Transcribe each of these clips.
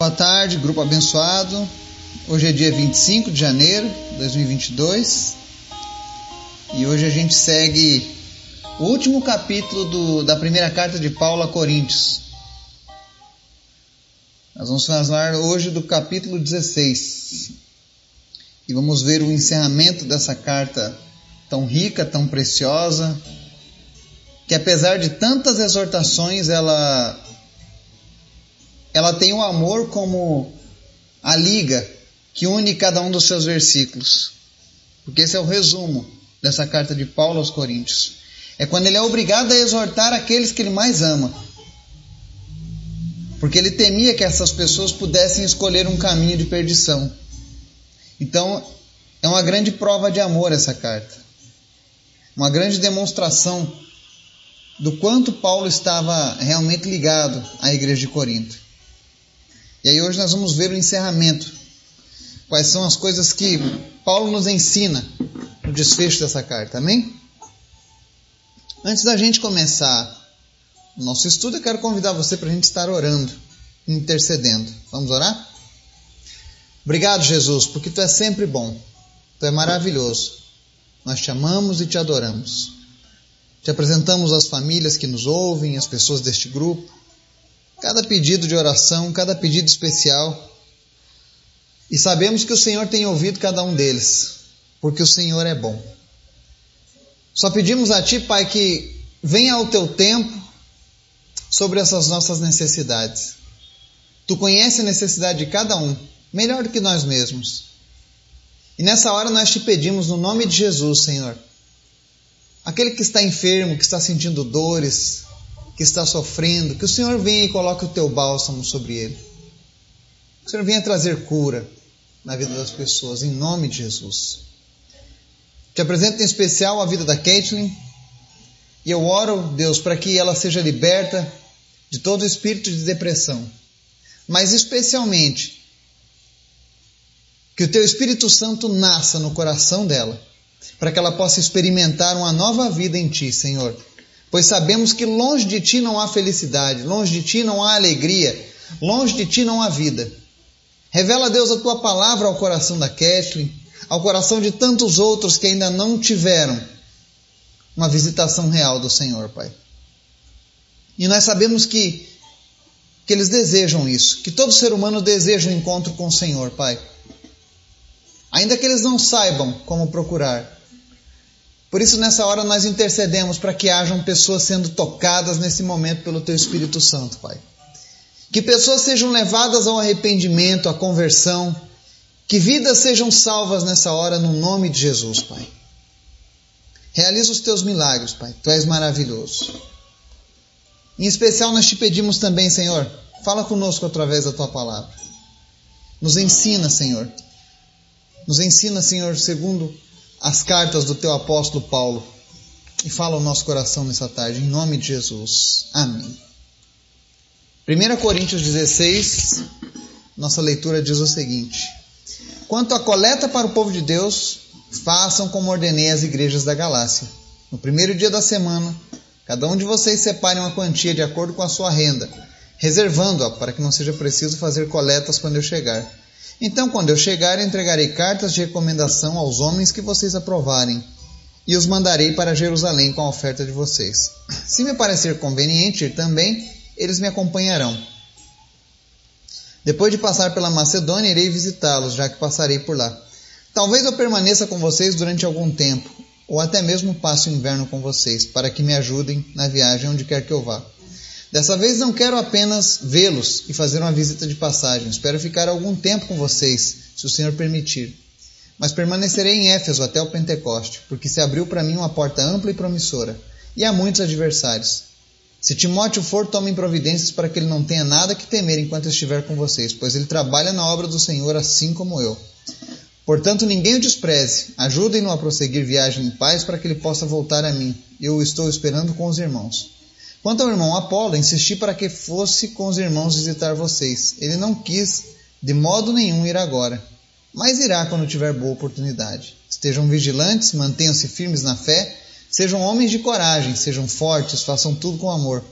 Boa tarde, grupo abençoado. Hoje é dia 25 de janeiro de 2022 e hoje a gente segue o último capítulo do, da primeira carta de Paulo a Coríntios. Nós vamos falar hoje do capítulo 16 e vamos ver o encerramento dessa carta tão rica, tão preciosa, que apesar de tantas exortações, ela ela tem o amor como a liga que une cada um dos seus versículos. Porque esse é o resumo dessa carta de Paulo aos Coríntios. É quando ele é obrigado a exortar aqueles que ele mais ama. Porque ele temia que essas pessoas pudessem escolher um caminho de perdição. Então, é uma grande prova de amor essa carta. Uma grande demonstração do quanto Paulo estava realmente ligado à igreja de Corinto. E aí hoje nós vamos ver o encerramento. Quais são as coisas que Paulo nos ensina no desfecho dessa carta, amém? Antes da gente começar o nosso estudo, eu quero convidar você para a gente estar orando, intercedendo. Vamos orar? Obrigado, Jesus, porque tu é sempre bom, tu é maravilhoso. Nós te amamos e te adoramos. Te apresentamos as famílias que nos ouvem, as pessoas deste grupo cada pedido de oração, cada pedido especial. E sabemos que o Senhor tem ouvido cada um deles, porque o Senhor é bom. Só pedimos a Ti, Pai, que venha ao Teu tempo sobre essas nossas necessidades. Tu conhece a necessidade de cada um, melhor do que nós mesmos. E nessa hora nós te pedimos, no nome de Jesus, Senhor, aquele que está enfermo, que está sentindo dores, que está sofrendo, que o Senhor venha e coloque o teu bálsamo sobre ele. Que o Senhor venha trazer cura na vida das pessoas, em nome de Jesus. Te apresento em especial a vida da Caitlin e eu oro, Deus, para que ela seja liberta de todo espírito de depressão, mas especialmente que o teu Espírito Santo nasça no coração dela, para que ela possa experimentar uma nova vida em ti, Senhor pois sabemos que longe de ti não há felicidade, longe de ti não há alegria, longe de ti não há vida. Revela, Deus, a tua palavra ao coração da Kathleen, ao coração de tantos outros que ainda não tiveram uma visitação real do Senhor, Pai. E nós sabemos que, que eles desejam isso, que todo ser humano deseja um encontro com o Senhor, Pai. Ainda que eles não saibam como procurar, por isso, nessa hora, nós intercedemos para que hajam pessoas sendo tocadas nesse momento pelo Teu Espírito Santo, Pai. Que pessoas sejam levadas ao arrependimento, à conversão. Que vidas sejam salvas nessa hora, no nome de Jesus, Pai. Realiza os Teus milagres, Pai. Tu és maravilhoso. Em especial, nós te pedimos também, Senhor, fala conosco através da Tua palavra. Nos ensina, Senhor. Nos ensina, Senhor, segundo as cartas do teu apóstolo Paulo e fala o nosso coração nessa tarde, em nome de Jesus. Amém. 1 Coríntios 16, nossa leitura diz o seguinte: Quanto à coleta para o povo de Deus, façam como ordenei às igrejas da Galácia. No primeiro dia da semana, cada um de vocês separe uma quantia de acordo com a sua renda, reservando-a para que não seja preciso fazer coletas quando eu chegar. Então, quando eu chegar, entregarei cartas de recomendação aos homens que vocês aprovarem, e os mandarei para Jerusalém com a oferta de vocês. Se me parecer conveniente ir também, eles me acompanharão. Depois de passar pela Macedônia, irei visitá-los, já que passarei por lá. Talvez eu permaneça com vocês durante algum tempo, ou até mesmo passe o inverno com vocês, para que me ajudem na viagem onde quer que eu vá. Dessa vez não quero apenas vê-los e fazer uma visita de passagem. Espero ficar algum tempo com vocês, se o Senhor permitir. Mas permanecerei em Éfeso até o Pentecoste, porque se abriu para mim uma porta ampla e promissora, e há muitos adversários. Se Timóteo for, tomem providências para que ele não tenha nada que temer enquanto estiver com vocês, pois ele trabalha na obra do Senhor assim como eu. Portanto, ninguém o despreze. Ajudem-no a prosseguir viagem em paz para que ele possa voltar a mim. Eu o estou esperando com os irmãos. Quanto ao irmão Apolo, insisti para que fosse com os irmãos visitar vocês. Ele não quis de modo nenhum ir agora, mas irá quando tiver boa oportunidade. Estejam vigilantes, mantenham-se firmes na fé, sejam homens de coragem, sejam fortes, façam tudo com amor.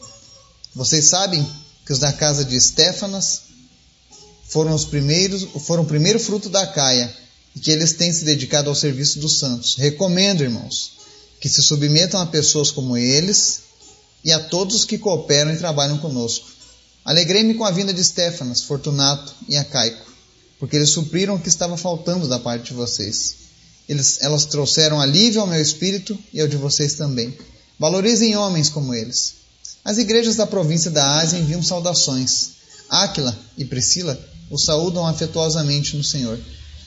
Vocês sabem que os da casa de Estéfanas foram os primeiros, foram o primeiro fruto da caia e que eles têm se dedicado ao serviço dos santos. Recomendo, irmãos, que se submetam a pessoas como eles e a todos que cooperam e trabalham conosco. Alegrei-me com a vinda de Stefanas, Fortunato e Acaico, porque eles supriram o que estava faltando da parte de vocês. Eles, elas trouxeram alívio ao meu espírito e ao de vocês também. Valorizem homens como eles. As igrejas da província da Ásia enviam saudações. Áquila e Priscila os saúdam afetuosamente no Senhor.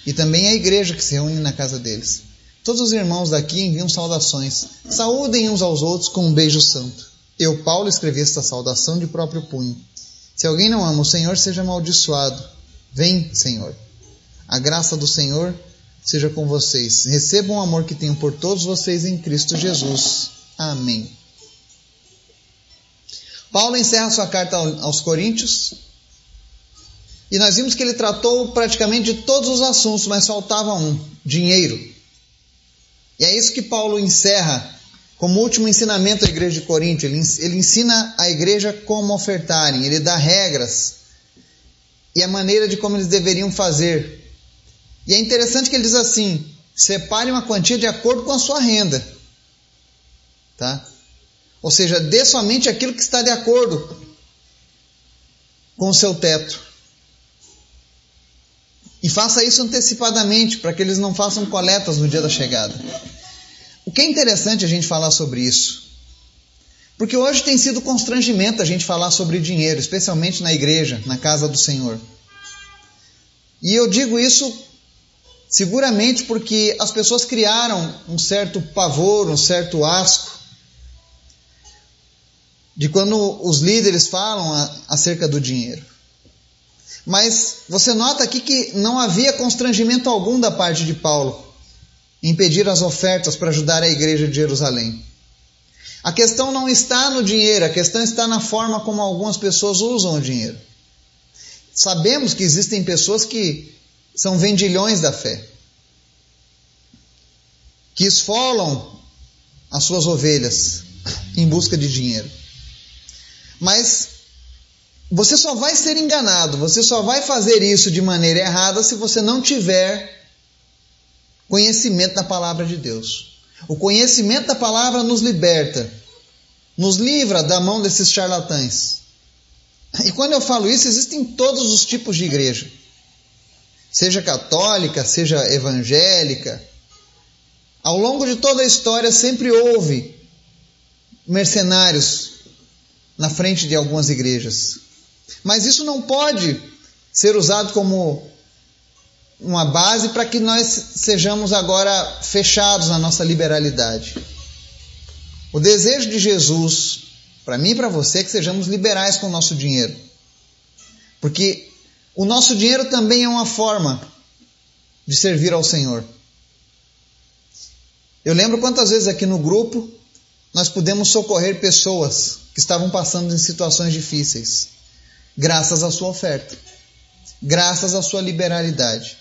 E também a igreja que se reúne na casa deles. Todos os irmãos daqui enviam saudações. Saúdem uns aos outros com um beijo santo. Eu, Paulo, escrevi esta saudação de próprio punho. Se alguém não ama o Senhor, seja amaldiçoado. Vem, Senhor. A graça do Senhor seja com vocês. Recebam o amor que tenho por todos vocês em Cristo Jesus. Amém. Paulo encerra sua carta aos Coríntios e nós vimos que ele tratou praticamente de todos os assuntos, mas faltava um: dinheiro. E é isso que Paulo encerra como último ensinamento à igreja de Corinto. Ele, ensina a igreja como ofertarem, ele dá regras e a maneira de como eles deveriam fazer. E é interessante que ele diz assim: separe uma quantia de acordo com a sua renda. Tá? Ou seja, dê somente aquilo que está de acordo com o seu teto. E faça isso antecipadamente, para que eles não façam coletas no dia da chegada. O que é interessante a gente falar sobre isso? Porque hoje tem sido constrangimento a gente falar sobre dinheiro, especialmente na igreja, na casa do Senhor. E eu digo isso seguramente porque as pessoas criaram um certo pavor, um certo asco de quando os líderes falam acerca do dinheiro. Mas você nota aqui que não havia constrangimento algum da parte de Paulo em pedir as ofertas para ajudar a igreja de Jerusalém. A questão não está no dinheiro, a questão está na forma como algumas pessoas usam o dinheiro. Sabemos que existem pessoas que são vendilhões da fé, que esfolam as suas ovelhas em busca de dinheiro. Mas você só vai ser enganado, você só vai fazer isso de maneira errada se você não tiver conhecimento da palavra de Deus. O conhecimento da palavra nos liberta, nos livra da mão desses charlatães. E quando eu falo isso, existem todos os tipos de igreja. Seja católica, seja evangélica. Ao longo de toda a história sempre houve mercenários na frente de algumas igrejas. Mas isso não pode ser usado como uma base para que nós sejamos agora fechados na nossa liberalidade. O desejo de Jesus, para mim e para você, é que sejamos liberais com o nosso dinheiro. Porque o nosso dinheiro também é uma forma de servir ao Senhor. Eu lembro quantas vezes aqui no grupo nós pudemos socorrer pessoas que estavam passando em situações difíceis graças à sua oferta, graças à sua liberalidade.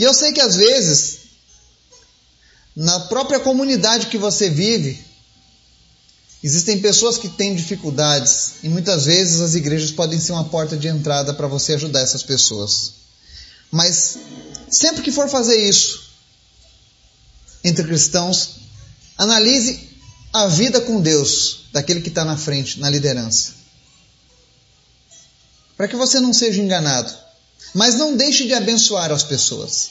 E eu sei que às vezes, na própria comunidade que você vive, existem pessoas que têm dificuldades e muitas vezes as igrejas podem ser uma porta de entrada para você ajudar essas pessoas. Mas sempre que for fazer isso entre cristãos, analise a vida com Deus daquele que está na frente, na liderança para que você não seja enganado. Mas não deixe de abençoar as pessoas.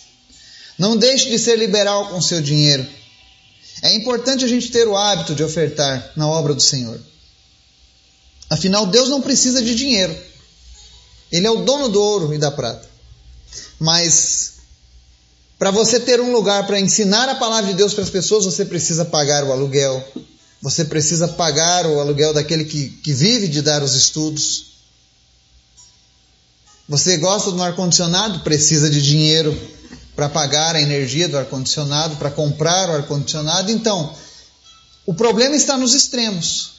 Não deixe de ser liberal com seu dinheiro. É importante a gente ter o hábito de ofertar na obra do Senhor. Afinal, Deus não precisa de dinheiro. Ele é o dono do ouro e da prata. Mas para você ter um lugar para ensinar a palavra de Deus para as pessoas, você precisa pagar o aluguel. Você precisa pagar o aluguel daquele que, que vive de dar os estudos. Você gosta do ar-condicionado? Precisa de dinheiro para pagar a energia do ar-condicionado, para comprar o ar-condicionado. Então, o problema está nos extremos.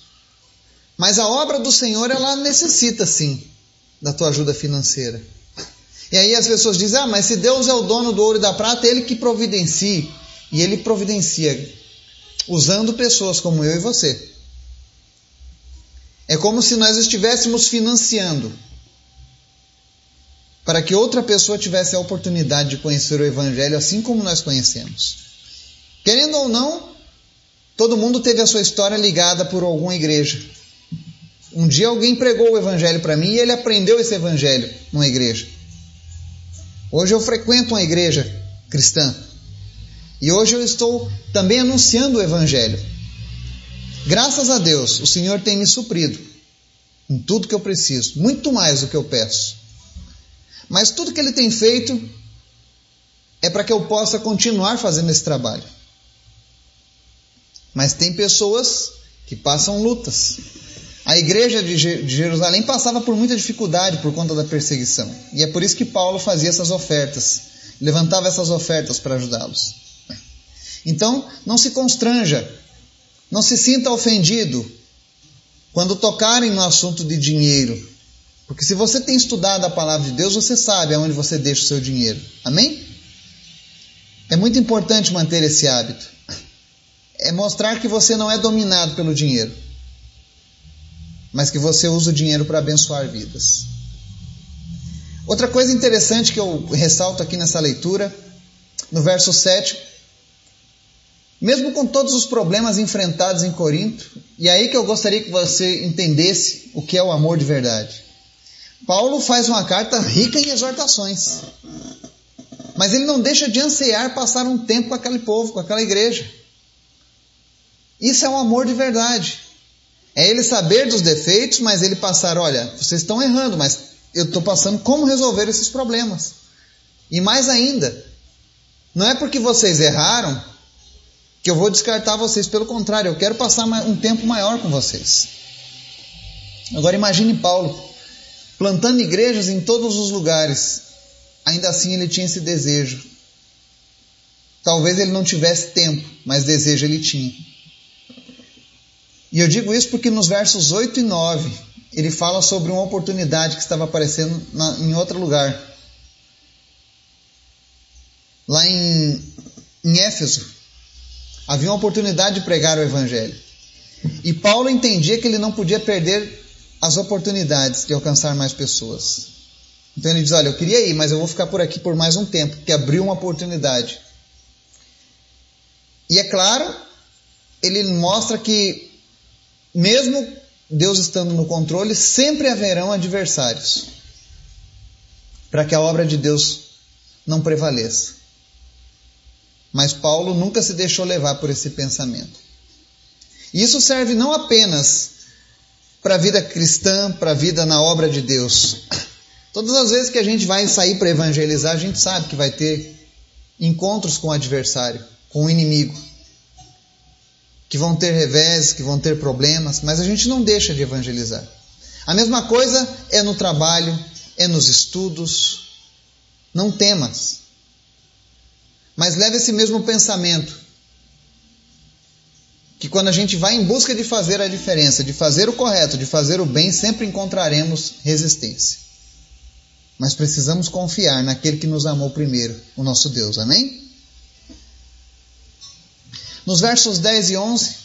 Mas a obra do Senhor, ela necessita sim da tua ajuda financeira. E aí as pessoas dizem: ah, mas se Deus é o dono do ouro e da prata, Ele que providencie. E Ele providencia usando pessoas como eu e você. É como se nós estivéssemos financiando para que outra pessoa tivesse a oportunidade de conhecer o Evangelho assim como nós conhecemos. Querendo ou não, todo mundo teve a sua história ligada por alguma igreja. Um dia alguém pregou o Evangelho para mim e ele aprendeu esse Evangelho numa igreja. Hoje eu frequento uma igreja cristã e hoje eu estou também anunciando o Evangelho. Graças a Deus, o Senhor tem me suprido em tudo que eu preciso, muito mais do que eu peço. Mas tudo que Ele tem feito é para que eu possa continuar fazendo esse trabalho. Mas tem pessoas que passam lutas. A igreja de Jerusalém passava por muita dificuldade por conta da perseguição. E é por isso que Paulo fazia essas ofertas, levantava essas ofertas para ajudá-los. Então, não se constranja, não se sinta ofendido quando tocarem no assunto de dinheiro. Porque se você tem estudado a palavra de Deus, você sabe aonde você deixa o seu dinheiro. Amém? É muito importante manter esse hábito. É mostrar que você não é dominado pelo dinheiro, mas que você usa o dinheiro para abençoar vidas. Outra coisa interessante que eu ressalto aqui nessa leitura, no verso 7, mesmo com todos os problemas enfrentados em Corinto, e aí que eu gostaria que você entendesse o que é o amor de verdade. Paulo faz uma carta rica em exortações, mas ele não deixa de ansiar passar um tempo com aquele povo, com aquela igreja. Isso é um amor de verdade. É ele saber dos defeitos, mas ele passar: olha, vocês estão errando, mas eu estou passando como resolver esses problemas. E mais ainda, não é porque vocês erraram que eu vou descartar vocês. Pelo contrário, eu quero passar um tempo maior com vocês. Agora imagine Paulo plantando igrejas em todos os lugares. Ainda assim ele tinha esse desejo. Talvez ele não tivesse tempo, mas desejo ele tinha. E eu digo isso porque nos versos 8 e 9 ele fala sobre uma oportunidade que estava aparecendo na, em outro lugar. Lá em, em Éfeso, Havia uma oportunidade de pregar o Evangelho. E Paulo entendia que ele não podia perder as oportunidades de alcançar mais pessoas. Então ele diz: Olha, eu queria ir, mas eu vou ficar por aqui por mais um tempo, porque abriu uma oportunidade. E é claro, ele mostra que, mesmo Deus estando no controle, sempre haverão adversários para que a obra de Deus não prevaleça. Mas Paulo nunca se deixou levar por esse pensamento. Isso serve não apenas para a vida cristã, para a vida na obra de Deus. Todas as vezes que a gente vai sair para evangelizar, a gente sabe que vai ter encontros com o adversário, com o inimigo, que vão ter revés, que vão ter problemas, mas a gente não deixa de evangelizar. A mesma coisa é no trabalho, é nos estudos. Não temas. Mas leve esse mesmo pensamento. Que quando a gente vai em busca de fazer a diferença, de fazer o correto, de fazer o bem, sempre encontraremos resistência. Mas precisamos confiar naquele que nos amou primeiro, o nosso Deus. Amém? Nos versos 10 e 11,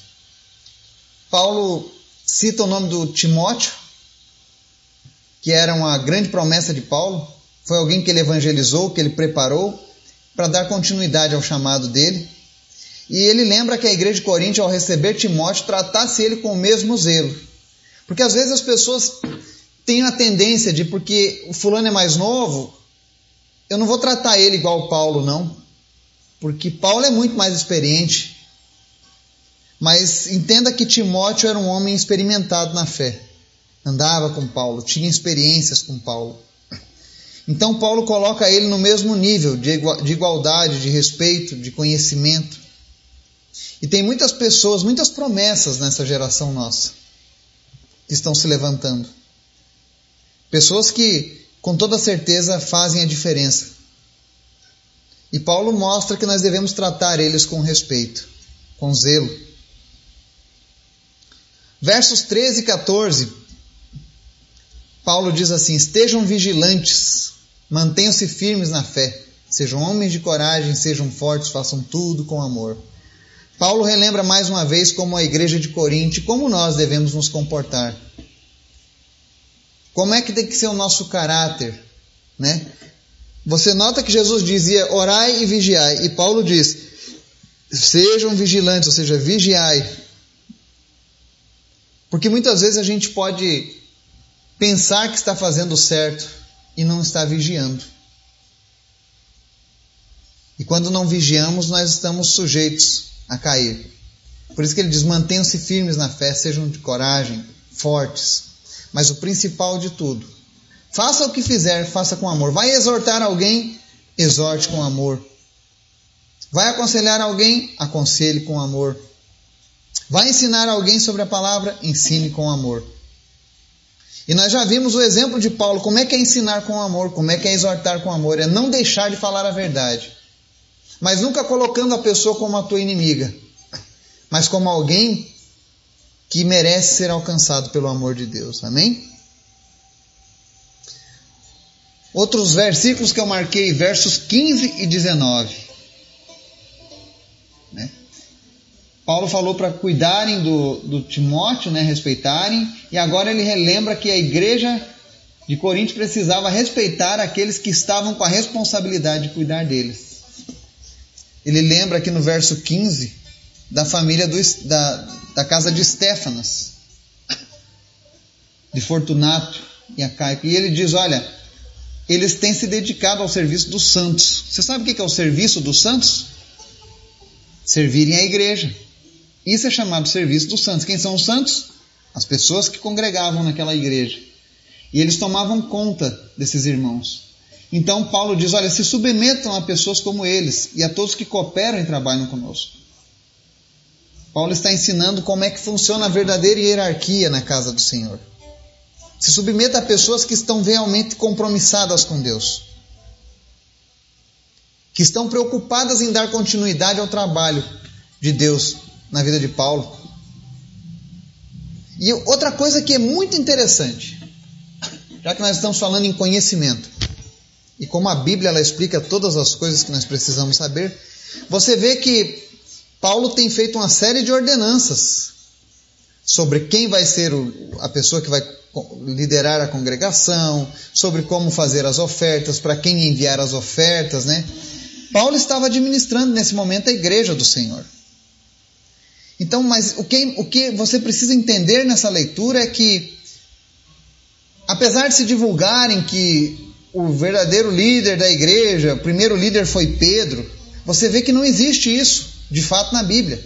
Paulo cita o nome do Timóteo, que era uma grande promessa de Paulo. Foi alguém que ele evangelizou, que ele preparou para dar continuidade ao chamado dele. E ele lembra que a igreja de Corinto, ao receber Timóteo, tratasse ele com o mesmo zelo. Porque às vezes as pessoas têm a tendência de, porque o fulano é mais novo, eu não vou tratar ele igual Paulo, não. Porque Paulo é muito mais experiente. Mas entenda que Timóteo era um homem experimentado na fé. Andava com Paulo, tinha experiências com Paulo. Então, Paulo coloca ele no mesmo nível de igualdade, de respeito, de conhecimento. E tem muitas pessoas, muitas promessas nessa geração nossa que estão se levantando. Pessoas que, com toda certeza, fazem a diferença. E Paulo mostra que nós devemos tratar eles com respeito, com zelo. Versos 13 e 14, Paulo diz assim: Estejam vigilantes Mantenham-se firmes na fé. Sejam homens de coragem, sejam fortes, façam tudo com amor. Paulo relembra mais uma vez como a igreja de Corinto, como nós devemos nos comportar. Como é que tem que ser o nosso caráter? né? Você nota que Jesus dizia orai e vigiai, e Paulo diz sejam vigilantes, ou seja, vigiai. Porque muitas vezes a gente pode pensar que está fazendo certo e não está vigiando. E quando não vigiamos, nós estamos sujeitos a cair. Por isso que ele diz: mantenham-se firmes na fé, sejam de coragem, fortes. Mas o principal de tudo, faça o que fizer, faça com amor. Vai exortar alguém, exorte com amor. Vai aconselhar alguém, aconselhe com amor. Vai ensinar alguém sobre a palavra, ensine com amor. E nós já vimos o exemplo de Paulo, como é que é ensinar com amor, como é que é exortar com amor, é não deixar de falar a verdade. Mas nunca colocando a pessoa como a tua inimiga, mas como alguém que merece ser alcançado pelo amor de Deus. Amém? Outros versículos que eu marquei, versos 15 e 19. Né? Paulo falou para cuidarem do, do Timóteo, né, respeitarem, e agora ele relembra que a igreja de Corinto precisava respeitar aqueles que estavam com a responsabilidade de cuidar deles. Ele lembra aqui no verso 15 da família do, da, da casa de Stefanas, de Fortunato e Acaico. E ele diz: Olha, eles têm se dedicado ao serviço dos santos. Você sabe o que é o serviço dos santos? Servirem a igreja. Isso é chamado serviço dos santos. Quem são os santos? As pessoas que congregavam naquela igreja. E eles tomavam conta desses irmãos. Então Paulo diz: olha, se submetam a pessoas como eles e a todos que cooperam e trabalham conosco. Paulo está ensinando como é que funciona a verdadeira hierarquia na casa do Senhor. Se submeta a pessoas que estão realmente compromissadas com Deus, que estão preocupadas em dar continuidade ao trabalho de Deus na vida de Paulo. E outra coisa que é muito interessante, já que nós estamos falando em conhecimento, e como a Bíblia ela explica todas as coisas que nós precisamos saber, você vê que Paulo tem feito uma série de ordenanças sobre quem vai ser o, a pessoa que vai liderar a congregação, sobre como fazer as ofertas, para quem enviar as ofertas, né? Paulo estava administrando nesse momento a igreja do Senhor. Então, mas o que, o que você precisa entender nessa leitura é que, apesar de se divulgarem que o verdadeiro líder da igreja, o primeiro líder foi Pedro, você vê que não existe isso, de fato, na Bíblia.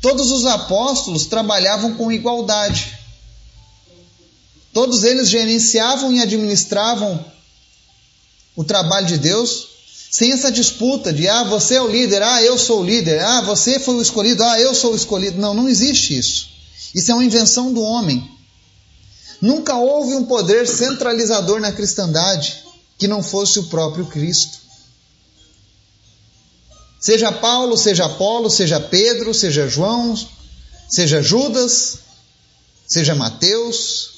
Todos os apóstolos trabalhavam com igualdade. Todos eles gerenciavam e administravam o trabalho de Deus sem essa disputa de, ah, você é o líder, ah, eu sou o líder, ah, você foi o escolhido, ah, eu sou o escolhido. Não, não existe isso. Isso é uma invenção do homem. Nunca houve um poder centralizador na cristandade que não fosse o próprio Cristo. Seja Paulo, seja Apolo, seja Pedro, seja João, seja Judas, seja Mateus,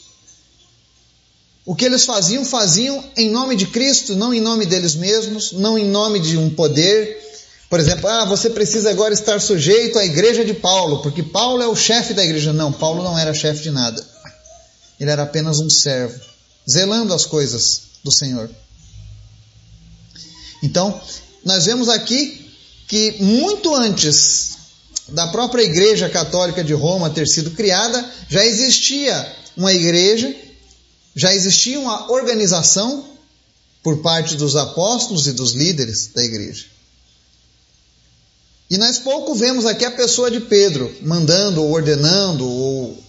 o que eles faziam, faziam em nome de Cristo, não em nome deles mesmos, não em nome de um poder. Por exemplo, ah, você precisa agora estar sujeito à igreja de Paulo, porque Paulo é o chefe da igreja. Não, Paulo não era chefe de nada. Ele era apenas um servo, zelando as coisas do Senhor. Então, nós vemos aqui que muito antes da própria Igreja Católica de Roma ter sido criada, já existia uma igreja já existia uma organização por parte dos apóstolos e dos líderes da igreja. E nós pouco vemos aqui a pessoa de Pedro mandando ou ordenando. Ou...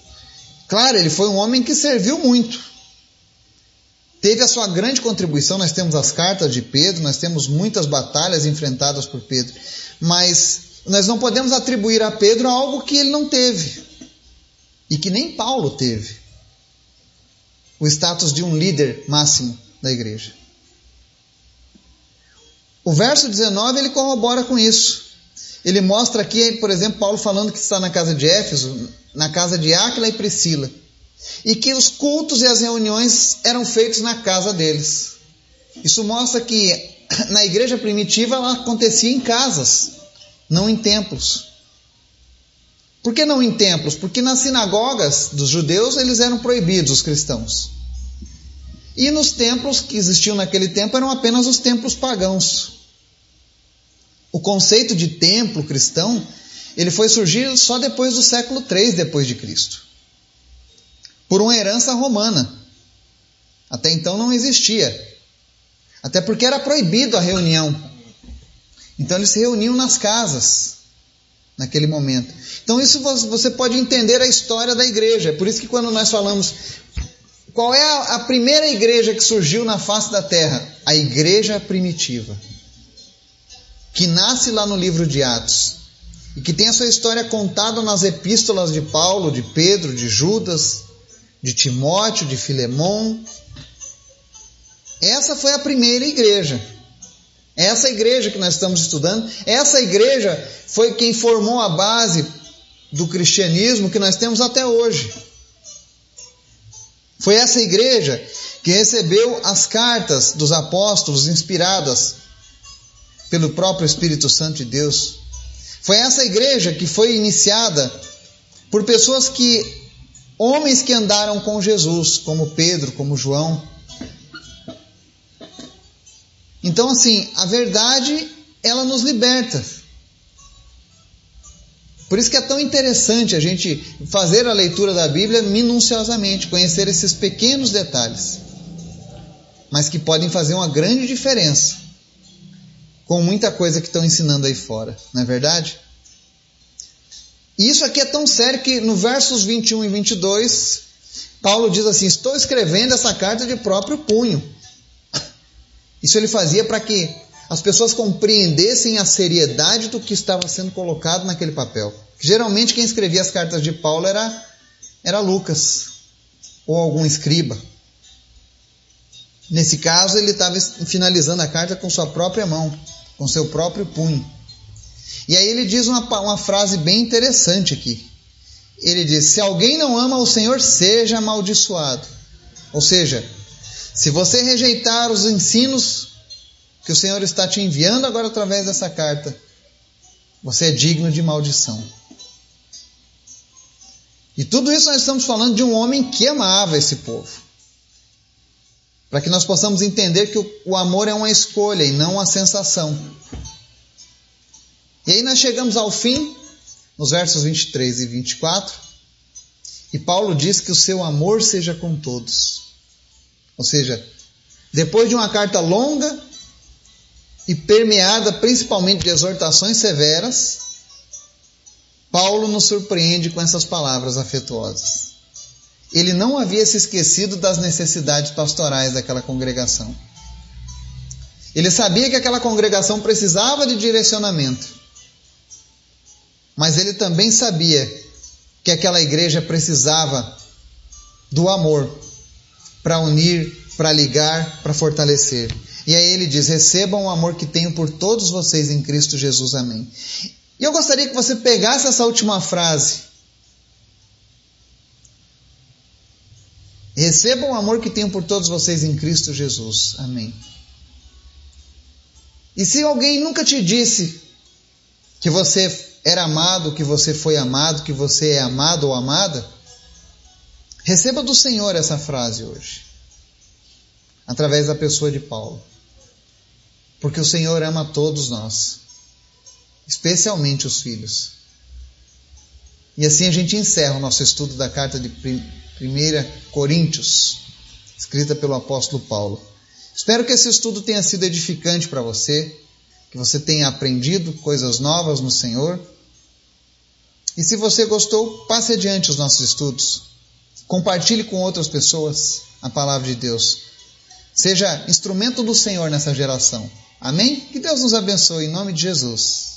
Claro, ele foi um homem que serviu muito. Teve a sua grande contribuição. Nós temos as cartas de Pedro, nós temos muitas batalhas enfrentadas por Pedro. Mas nós não podemos atribuir a Pedro algo que ele não teve e que nem Paulo teve o status de um líder máximo da igreja. O verso 19 ele corrobora com isso. Ele mostra aqui, por exemplo, Paulo falando que está na casa de Éfeso, na casa de Áquila e Priscila, e que os cultos e as reuniões eram feitos na casa deles. Isso mostra que na igreja primitiva ela acontecia em casas, não em templos. Por que não em templos? Porque nas sinagogas dos judeus eles eram proibidos, os cristãos. E nos templos que existiam naquele tempo eram apenas os templos pagãos. O conceito de templo cristão, ele foi surgir só depois do século 3 depois de Cristo. Por uma herança romana. Até então não existia. Até porque era proibido a reunião. Então eles se reuniam nas casas naquele momento. Então isso você pode entender a história da igreja. É por isso que quando nós falamos qual é a primeira igreja que surgiu na face da terra? A igreja primitiva. Que nasce lá no livro de Atos. E que tem a sua história contada nas epístolas de Paulo, de Pedro, de Judas, de Timóteo, de Filemão. Essa foi a primeira igreja. Essa igreja que nós estamos estudando, essa igreja foi quem formou a base do cristianismo que nós temos até hoje. Foi essa igreja que recebeu as cartas dos apóstolos inspiradas pelo próprio Espírito Santo de Deus. Foi essa igreja que foi iniciada por pessoas que, homens que andaram com Jesus, como Pedro, como João. Então, assim, a verdade, ela nos liberta. Por isso que é tão interessante a gente fazer a leitura da Bíblia minuciosamente, conhecer esses pequenos detalhes, mas que podem fazer uma grande diferença com muita coisa que estão ensinando aí fora, não é verdade? E isso aqui é tão sério que no versos 21 e 22, Paulo diz assim: Estou escrevendo essa carta de próprio punho. Isso ele fazia para que as pessoas compreendessem a seriedade do que estava sendo colocado naquele papel. Geralmente quem escrevia as cartas de Paulo era, era Lucas ou algum escriba. Nesse caso, ele estava finalizando a carta com sua própria mão, com seu próprio punho. E aí ele diz uma, uma frase bem interessante aqui. Ele diz: Se alguém não ama o Senhor, seja amaldiçoado. Ou seja, se você rejeitar os ensinos que o Senhor está te enviando agora através dessa carta, você é digno de maldição. E tudo isso nós estamos falando de um homem que amava esse povo. Para que nós possamos entender que o, amor é uma escolha e não uma sensação. E aí nós chegamos ao fim, nos versos 23 e 24, e Paulo diz que o seu amor seja com todos. Ou seja, depois de uma carta longa, e permeada principalmente de exortações severas, Paulo nos surpreende com essas palavras afetuosas. Ele não havia se esquecido das necessidades pastorais daquela congregação. Ele sabia que aquela congregação precisava de direcionamento. Mas ele também sabia que aquela igreja precisava do amor para unir, para ligar, para fortalecer. E aí ele diz: recebam o amor que tenho por todos vocês em Cristo Jesus. Amém. E eu gostaria que você pegasse essa última frase. Recebam o amor que tenho por todos vocês em Cristo Jesus. Amém. E se alguém nunca te disse que você era amado, que você foi amado, que você é amado ou amada, receba do Senhor essa frase hoje, através da pessoa de Paulo porque o Senhor ama todos nós, especialmente os filhos. E assim a gente encerra o nosso estudo da carta de 1 Coríntios, escrita pelo apóstolo Paulo. Espero que esse estudo tenha sido edificante para você, que você tenha aprendido coisas novas no Senhor. E se você gostou, passe adiante os nossos estudos. Compartilhe com outras pessoas a palavra de Deus. Seja instrumento do Senhor nessa geração. Amém? Que Deus nos abençoe em nome de Jesus.